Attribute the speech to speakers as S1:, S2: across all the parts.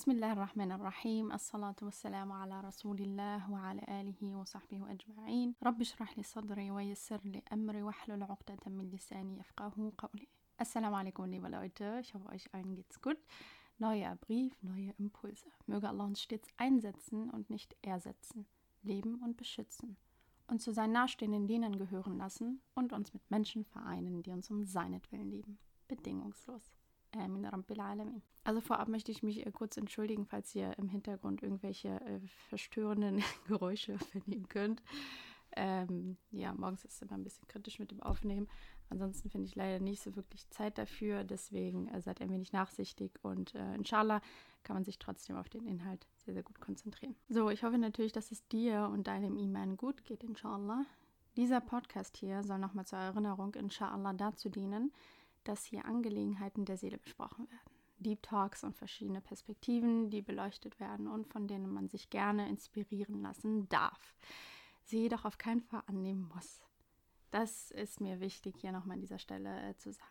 S1: بسم الله الرحمن الرحيم الصلاة والسلام على رسول الله وعلى آله وصحبه أجمعين رب اشرح لي صدري ويسر لي أمري واحلل عقدة من لساني يفقه قولي Assalamu alaikum, liebe Leute. Ich hoffe, euch allen geht's gut. Neuer Brief, neue Impulse. Möge Allah uns stets einsetzen und nicht ersetzen, leben und beschützen und zu seinen nahestehenden Dienern gehören lassen und uns mit Menschen vereinen, die uns um seinetwillen lieben. Bedingungslos. Amin Rabbil Alamin. Also vorab möchte ich mich äh, kurz entschuldigen, falls ihr im Hintergrund irgendwelche äh, verstörenden Geräusche vernehmen könnt. Ähm, ja, morgens ist es immer ein bisschen kritisch mit dem Aufnehmen. Ansonsten finde ich leider nicht so wirklich Zeit dafür. Deswegen äh, seid ein wenig nachsichtig und äh, inshallah kann man sich trotzdem auf den Inhalt sehr, sehr gut konzentrieren. So, ich hoffe natürlich, dass es dir und deinem Iman gut geht, inshallah. Dieser Podcast hier soll nochmal zur Erinnerung, inshallah, dazu dienen, dass hier Angelegenheiten der Seele besprochen werden. Deep Talks und verschiedene Perspektiven, die beleuchtet werden und von denen man sich gerne inspirieren lassen darf. Sie jedoch auf keinen Fall annehmen muss. Das ist mir wichtig, hier nochmal an dieser Stelle äh, zu sagen.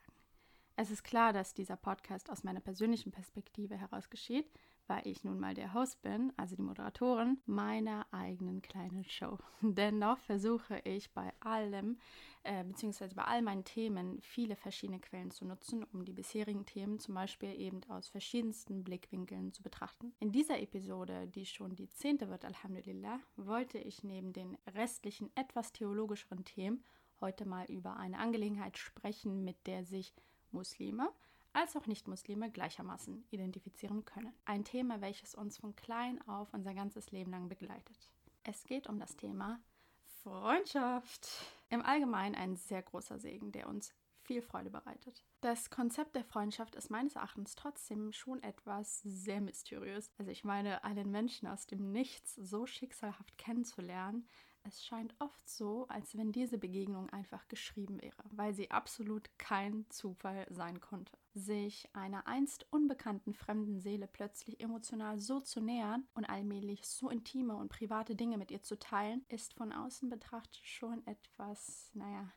S1: Es ist klar, dass dieser Podcast aus meiner persönlichen Perspektive heraus geschieht, weil ich nun mal der Host bin, also die Moderatorin meiner eigenen kleinen Show. Dennoch versuche ich bei allem, äh, beziehungsweise bei all meinen Themen, viele verschiedene Quellen zu nutzen, um die bisherigen Themen zum Beispiel eben aus verschiedensten Blickwinkeln zu betrachten. In dieser Episode, die schon die zehnte wird, Alhamdulillah, wollte ich neben den restlichen etwas theologischeren Themen heute mal über eine Angelegenheit sprechen, mit der sich Muslime, als auch Nicht-Muslime gleichermaßen identifizieren können. Ein Thema, welches uns von klein auf unser ganzes Leben lang begleitet. Es geht um das Thema Freundschaft. Im Allgemeinen ein sehr großer Segen, der uns viel Freude bereitet. Das Konzept der Freundschaft ist meines Erachtens trotzdem schon etwas sehr mysteriös. Also ich meine, einen Menschen aus dem Nichts so schicksalhaft kennenzulernen, es scheint oft so, als wenn diese Begegnung einfach geschrieben wäre, weil sie absolut kein Zufall sein konnte. Sich einer einst unbekannten fremden Seele plötzlich emotional so zu nähern und allmählich so intime und private Dinge mit ihr zu teilen, ist von außen betrachtet schon etwas, naja,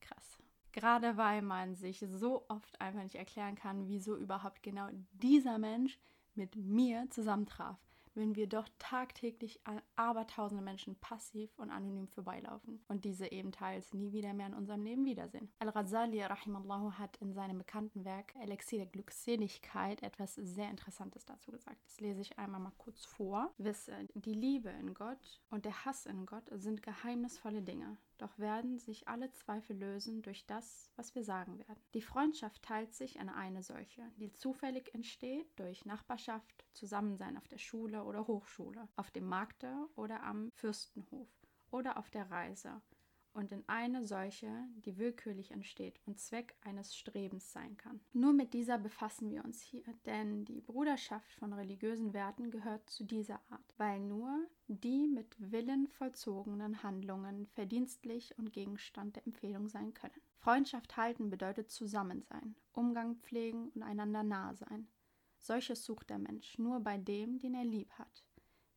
S1: krass. Gerade weil man sich so oft einfach nicht erklären kann, wieso überhaupt genau dieser Mensch mit mir zusammentraf wenn wir doch tagtäglich an abertausende Menschen passiv und anonym vorbeilaufen und diese eben teils nie wieder mehr in unserem Leben wiedersehen. Al-Ghazali rahimallahu hat in seinem bekannten Werk Elixier der Glückseligkeit etwas sehr Interessantes dazu gesagt. Das lese ich einmal mal kurz vor. Wisse, die Liebe in Gott und der Hass in Gott sind geheimnisvolle Dinge. Doch werden sich alle Zweifel lösen durch das, was wir sagen werden. Die Freundschaft teilt sich in eine solche, die zufällig entsteht durch Nachbarschaft, Zusammensein auf der Schule oder Hochschule, auf dem Markte oder am Fürstenhof oder auf der Reise und in eine solche, die willkürlich entsteht und Zweck eines Strebens sein kann. Nur mit dieser befassen wir uns hier, denn die Bruderschaft von religiösen Werten gehört zu dieser Art, weil nur die mit Willen vollzogenen Handlungen verdienstlich und Gegenstand der Empfehlung sein können. Freundschaft halten bedeutet Zusammensein, Umgang pflegen und einander nahe sein. Solches sucht der Mensch nur bei dem, den er lieb hat.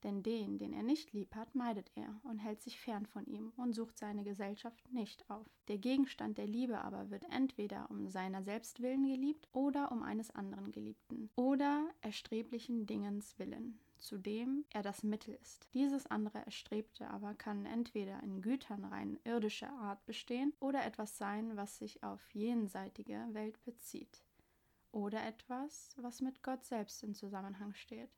S1: Denn den, den er nicht lieb hat, meidet er und hält sich fern von ihm und sucht seine Gesellschaft nicht auf. Der Gegenstand der Liebe aber wird entweder um seiner selbst willen geliebt oder um eines anderen Geliebten oder erstreblichen Dingens willen zu dem er das Mittel ist. Dieses andere Erstrebte aber kann entweder in Gütern rein irdischer Art bestehen oder etwas sein, was sich auf jenseitige Welt bezieht. Oder etwas, was mit Gott selbst in Zusammenhang steht.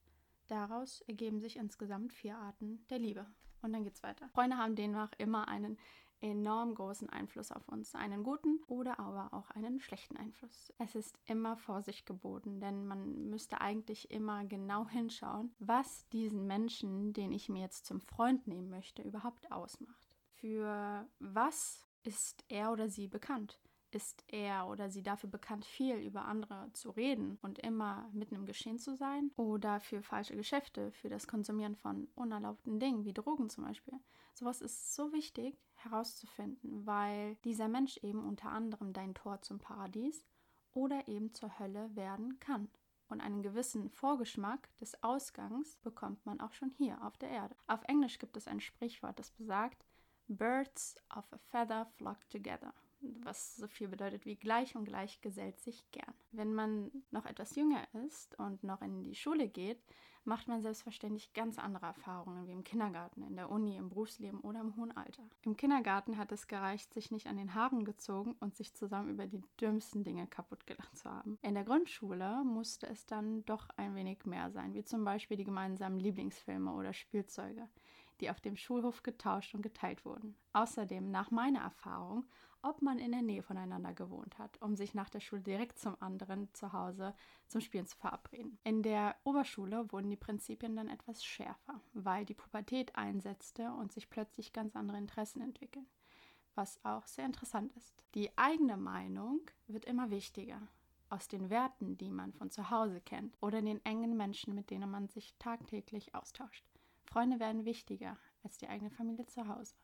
S1: Daraus ergeben sich insgesamt vier Arten der Liebe. Und dann geht's weiter. Freunde haben demnach immer einen enorm großen Einfluss auf uns, einen guten oder aber auch einen schlechten Einfluss. Es ist immer Vorsicht geboten, denn man müsste eigentlich immer genau hinschauen, was diesen Menschen, den ich mir jetzt zum Freund nehmen möchte, überhaupt ausmacht. Für was ist er oder sie bekannt? Ist er oder sie dafür bekannt, viel über andere zu reden und immer mitten im Geschehen zu sein? Oder für falsche Geschäfte, für das Konsumieren von unerlaubten Dingen, wie Drogen zum Beispiel? Sowas ist so wichtig herauszufinden, weil dieser Mensch eben unter anderem dein Tor zum Paradies oder eben zur Hölle werden kann. Und einen gewissen Vorgeschmack des Ausgangs bekommt man auch schon hier auf der Erde. Auf Englisch gibt es ein Sprichwort, das besagt, Birds of a feather flock together. Was so viel bedeutet wie gleich und gleich gesellt sich gern. Wenn man noch etwas jünger ist und noch in die Schule geht, macht man selbstverständlich ganz andere Erfahrungen wie im Kindergarten, in der Uni, im Berufsleben oder im hohen Alter. Im Kindergarten hat es gereicht, sich nicht an den Haaren gezogen und sich zusammen über die dümmsten Dinge kaputt gelacht zu haben. In der Grundschule musste es dann doch ein wenig mehr sein, wie zum Beispiel die gemeinsamen Lieblingsfilme oder Spielzeuge die auf dem Schulhof getauscht und geteilt wurden. Außerdem, nach meiner Erfahrung, ob man in der Nähe voneinander gewohnt hat, um sich nach der Schule direkt zum anderen zu Hause zum Spielen zu verabreden. In der Oberschule wurden die Prinzipien dann etwas schärfer, weil die Pubertät einsetzte und sich plötzlich ganz andere Interessen entwickeln, was auch sehr interessant ist. Die eigene Meinung wird immer wichtiger aus den Werten, die man von zu Hause kennt oder den engen Menschen, mit denen man sich tagtäglich austauscht. Freunde werden wichtiger als die eigene Familie zu Hause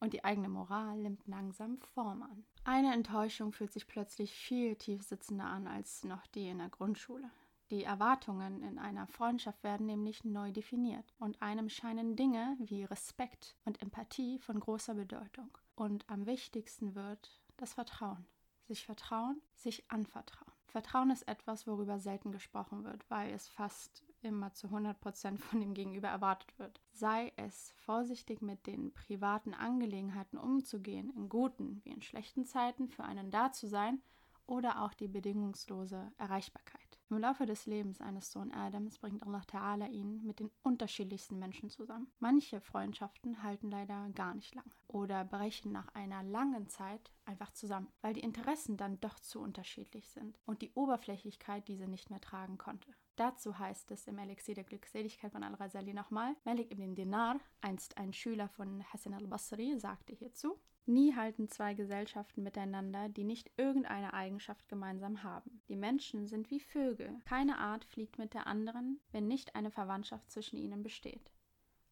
S1: und die eigene Moral nimmt langsam Form an. Eine Enttäuschung fühlt sich plötzlich viel tiefsitzender an als noch die in der Grundschule. Die Erwartungen in einer Freundschaft werden nämlich neu definiert und einem scheinen Dinge wie Respekt und Empathie von großer Bedeutung. Und am wichtigsten wird das Vertrauen. Sich vertrauen, sich anvertrauen. Vertrauen ist etwas, worüber selten gesprochen wird, weil es fast immer zu 100% von dem Gegenüber erwartet wird. Sei es vorsichtig mit den privaten Angelegenheiten umzugehen, in guten wie in schlechten Zeiten für einen da zu sein oder auch die bedingungslose Erreichbarkeit. Im Laufe des Lebens eines Sohn Adams bringt Allah Ta'ala ihn mit den unterschiedlichsten Menschen zusammen. Manche Freundschaften halten leider gar nicht lange oder brechen nach einer langen Zeit einfach zusammen, weil die Interessen dann doch zu unterschiedlich sind und die Oberflächlichkeit diese nicht mehr tragen konnte. Dazu heißt es im Elixier der Glückseligkeit von Al-Ghazali nochmal, Malik ibn Dinar, einst ein Schüler von Hassan al-Basri, sagte hierzu, Nie halten zwei Gesellschaften miteinander, die nicht irgendeine Eigenschaft gemeinsam haben. Die Menschen sind wie Vögel. Keine Art fliegt mit der anderen, wenn nicht eine Verwandtschaft zwischen ihnen besteht.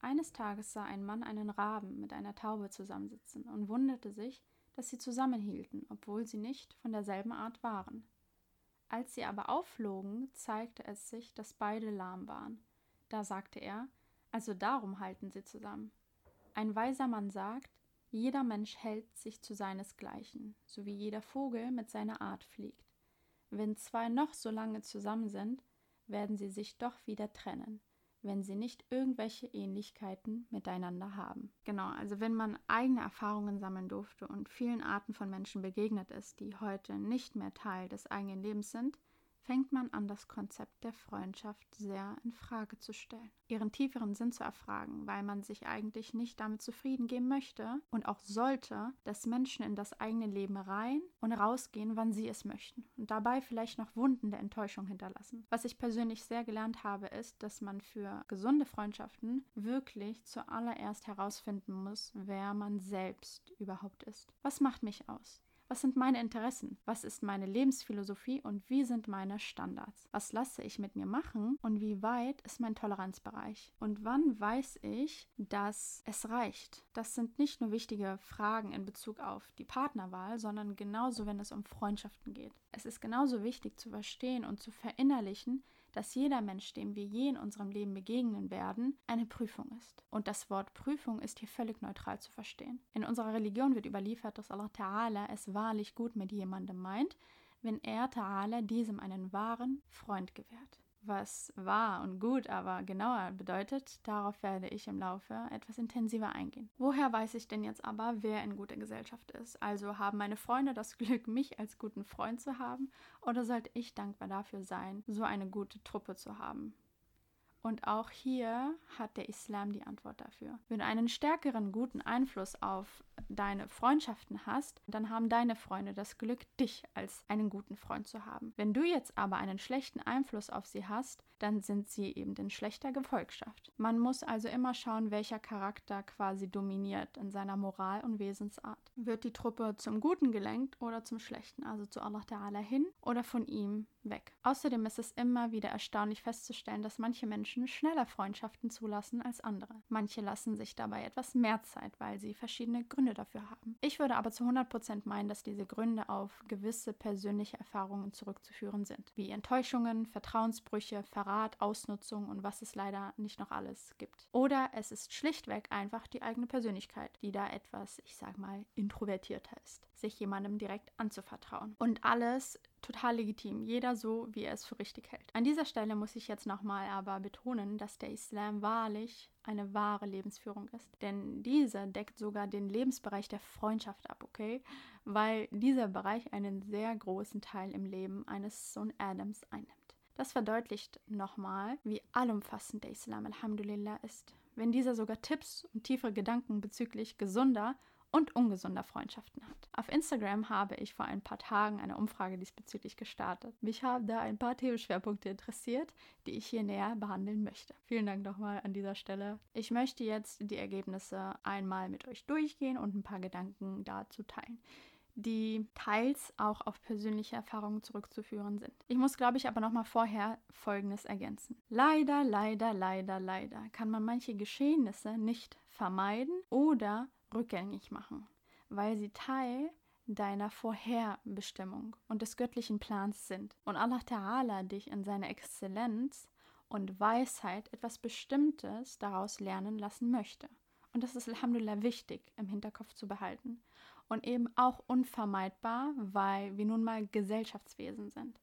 S1: Eines Tages sah ein Mann einen Raben mit einer Taube zusammensitzen und wunderte sich, dass sie zusammenhielten, obwohl sie nicht von derselben Art waren. Als sie aber aufflogen, zeigte es sich, dass beide lahm waren. Da sagte er, also darum halten sie zusammen. Ein weiser Mann sagt, jeder Mensch hält sich zu seinesgleichen, so wie jeder Vogel mit seiner Art fliegt. Wenn zwei noch so lange zusammen sind, werden sie sich doch wieder trennen, wenn sie nicht irgendwelche Ähnlichkeiten miteinander haben. Genau, also wenn man eigene Erfahrungen sammeln durfte und vielen Arten von Menschen begegnet ist, die heute nicht mehr Teil des eigenen Lebens sind, fängt man an, das Konzept der Freundschaft sehr in Frage zu stellen, ihren tieferen Sinn zu erfragen, weil man sich eigentlich nicht damit zufrieden geben möchte und auch sollte, dass Menschen in das eigene Leben rein und rausgehen, wann sie es möchten und dabei vielleicht noch Wunden der Enttäuschung hinterlassen. Was ich persönlich sehr gelernt habe, ist, dass man für gesunde Freundschaften wirklich zuallererst herausfinden muss, wer man selbst überhaupt ist. Was macht mich aus? Was sind meine Interessen? Was ist meine Lebensphilosophie und wie sind meine Standards? Was lasse ich mit mir machen und wie weit ist mein Toleranzbereich? Und wann weiß ich, dass es reicht? Das sind nicht nur wichtige Fragen in Bezug auf die Partnerwahl, sondern genauso, wenn es um Freundschaften geht. Es ist genauso wichtig zu verstehen und zu verinnerlichen, dass jeder Mensch, dem wir je in unserem Leben begegnen werden, eine Prüfung ist. Und das Wort Prüfung ist hier völlig neutral zu verstehen. In unserer Religion wird überliefert, dass Allah Ta'ala es wahrlich gut mit jemandem meint, wenn er Ta'ala diesem einen wahren Freund gewährt was wahr und gut, aber genauer bedeutet, darauf werde ich im Laufe etwas intensiver eingehen. Woher weiß ich denn jetzt aber, wer in guter Gesellschaft ist? Also haben meine Freunde das Glück, mich als guten Freund zu haben, oder sollte ich dankbar dafür sein, so eine gute Truppe zu haben? Und auch hier hat der Islam die Antwort dafür. Wenn du einen stärkeren guten Einfluss auf deine Freundschaften hast, dann haben deine Freunde das Glück, dich als einen guten Freund zu haben. Wenn du jetzt aber einen schlechten Einfluss auf sie hast, dann sind sie eben in schlechter Gefolgschaft. Man muss also immer schauen, welcher Charakter quasi dominiert in seiner Moral und Wesensart. Wird die Truppe zum Guten gelenkt oder zum Schlechten, also zu Allah Ta'ala hin oder von ihm weg. Außerdem ist es immer wieder erstaunlich festzustellen, dass manche Menschen schneller Freundschaften zulassen als andere. Manche lassen sich dabei etwas mehr Zeit, weil sie verschiedene Gründe Gründe dafür haben. Ich würde aber zu 100% meinen, dass diese Gründe auf gewisse persönliche Erfahrungen zurückzuführen sind, wie Enttäuschungen, Vertrauensbrüche, Verrat, Ausnutzung und was es leider nicht noch alles gibt. Oder es ist schlichtweg einfach die eigene Persönlichkeit, die da etwas, ich sag mal, introvertierter ist, sich jemandem direkt anzuvertrauen. Und alles total legitim, jeder so, wie er es für richtig hält. An dieser Stelle muss ich jetzt nochmal aber betonen, dass der Islam wahrlich eine wahre Lebensführung ist. Denn diese deckt sogar den Lebensbereich der Freundschaft ab, okay? Weil dieser Bereich einen sehr großen Teil im Leben eines Sohn Adams einnimmt. Das verdeutlicht nochmal, wie allumfassend der Islam Alhamdulillah ist. Wenn dieser sogar Tipps und tiefere Gedanken bezüglich gesunder und ungesunder Freundschaften hat. Auf Instagram habe ich vor ein paar Tagen eine Umfrage diesbezüglich gestartet. Mich haben da ein paar Themenschwerpunkte interessiert, die ich hier näher behandeln möchte. Vielen Dank nochmal an dieser Stelle. Ich möchte jetzt die Ergebnisse einmal mit euch durchgehen und ein paar Gedanken dazu teilen die teils auch auf persönliche Erfahrungen zurückzuführen sind. Ich muss, glaube ich, aber noch mal vorher Folgendes ergänzen. Leider, leider, leider, leider kann man manche Geschehnisse nicht vermeiden oder rückgängig machen, weil sie Teil deiner Vorherbestimmung und des göttlichen Plans sind. Und Allah Ta'ala dich in seiner Exzellenz und Weisheit etwas Bestimmtes daraus lernen lassen möchte. Und das ist Alhamdulillah wichtig im Hinterkopf zu behalten. Und eben auch unvermeidbar, weil wir nun mal Gesellschaftswesen sind.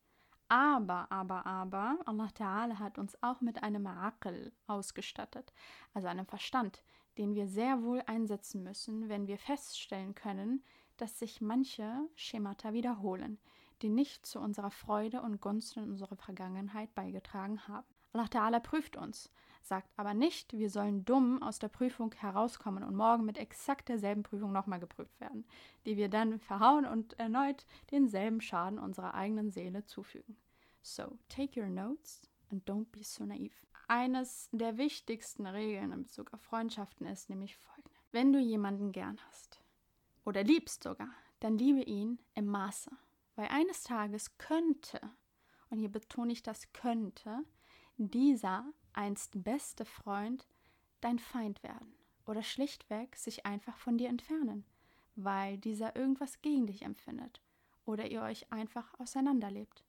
S1: Aber, aber, aber, Allah Ta'ala hat uns auch mit einem Aql ausgestattet, also einem Verstand, den wir sehr wohl einsetzen müssen, wenn wir feststellen können, dass sich manche Schemata wiederholen, die nicht zu unserer Freude und Gunst in unserer Vergangenheit beigetragen haben. Allah Ta'ala prüft uns, sagt aber nicht, wir sollen dumm aus der Prüfung herauskommen und morgen mit exakt derselben Prüfung nochmal geprüft werden, die wir dann verhauen und erneut denselben Schaden unserer eigenen Seele zufügen. So, take your notes and don't be so naive. Eines der wichtigsten Regeln in Bezug auf Freundschaften ist nämlich folgende. Wenn du jemanden gern hast oder liebst sogar, dann liebe ihn im Maße. Weil eines Tages könnte, und hier betone ich das könnte, dieser einst beste Freund dein Feind werden oder schlichtweg sich einfach von dir entfernen, weil dieser irgendwas gegen dich empfindet oder ihr euch einfach auseinanderlebt.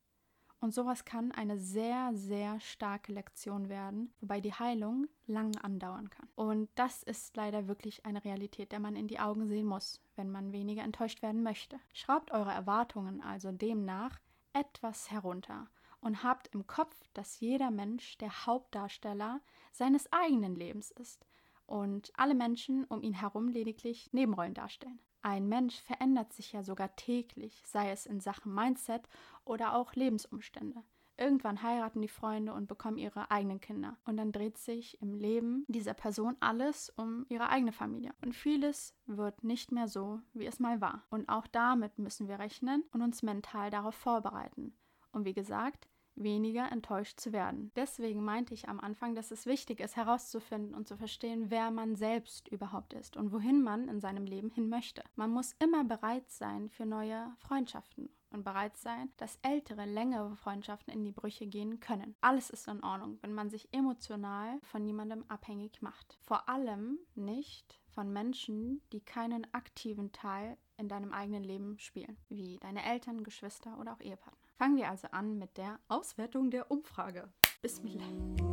S1: Und sowas kann eine sehr, sehr starke Lektion werden, wobei die Heilung lang andauern kann. Und das ist leider wirklich eine Realität, der man in die Augen sehen muss, wenn man weniger enttäuscht werden möchte. Schraubt eure Erwartungen also demnach etwas herunter und habt im Kopf, dass jeder Mensch der Hauptdarsteller seines eigenen Lebens ist und alle Menschen um ihn herum lediglich Nebenrollen darstellen. Ein Mensch verändert sich ja sogar täglich, sei es in Sachen Mindset oder auch Lebensumstände. Irgendwann heiraten die Freunde und bekommen ihre eigenen Kinder. Und dann dreht sich im Leben dieser Person alles um ihre eigene Familie. Und vieles wird nicht mehr so, wie es mal war. Und auch damit müssen wir rechnen und uns mental darauf vorbereiten. Und wie gesagt, weniger enttäuscht zu werden. Deswegen meinte ich am Anfang, dass es wichtig ist, herauszufinden und zu verstehen, wer man selbst überhaupt ist und wohin man in seinem Leben hin möchte. Man muss immer bereit sein für neue Freundschaften und bereit sein, dass ältere, längere Freundschaften in die Brüche gehen können. Alles ist in Ordnung, wenn man sich emotional von niemandem abhängig macht. Vor allem nicht von Menschen, die keinen aktiven Teil in deinem eigenen Leben spielen, wie deine Eltern, Geschwister oder auch Ehepartner. Fangen wir also an mit der Auswertung der Umfrage. Bismillah.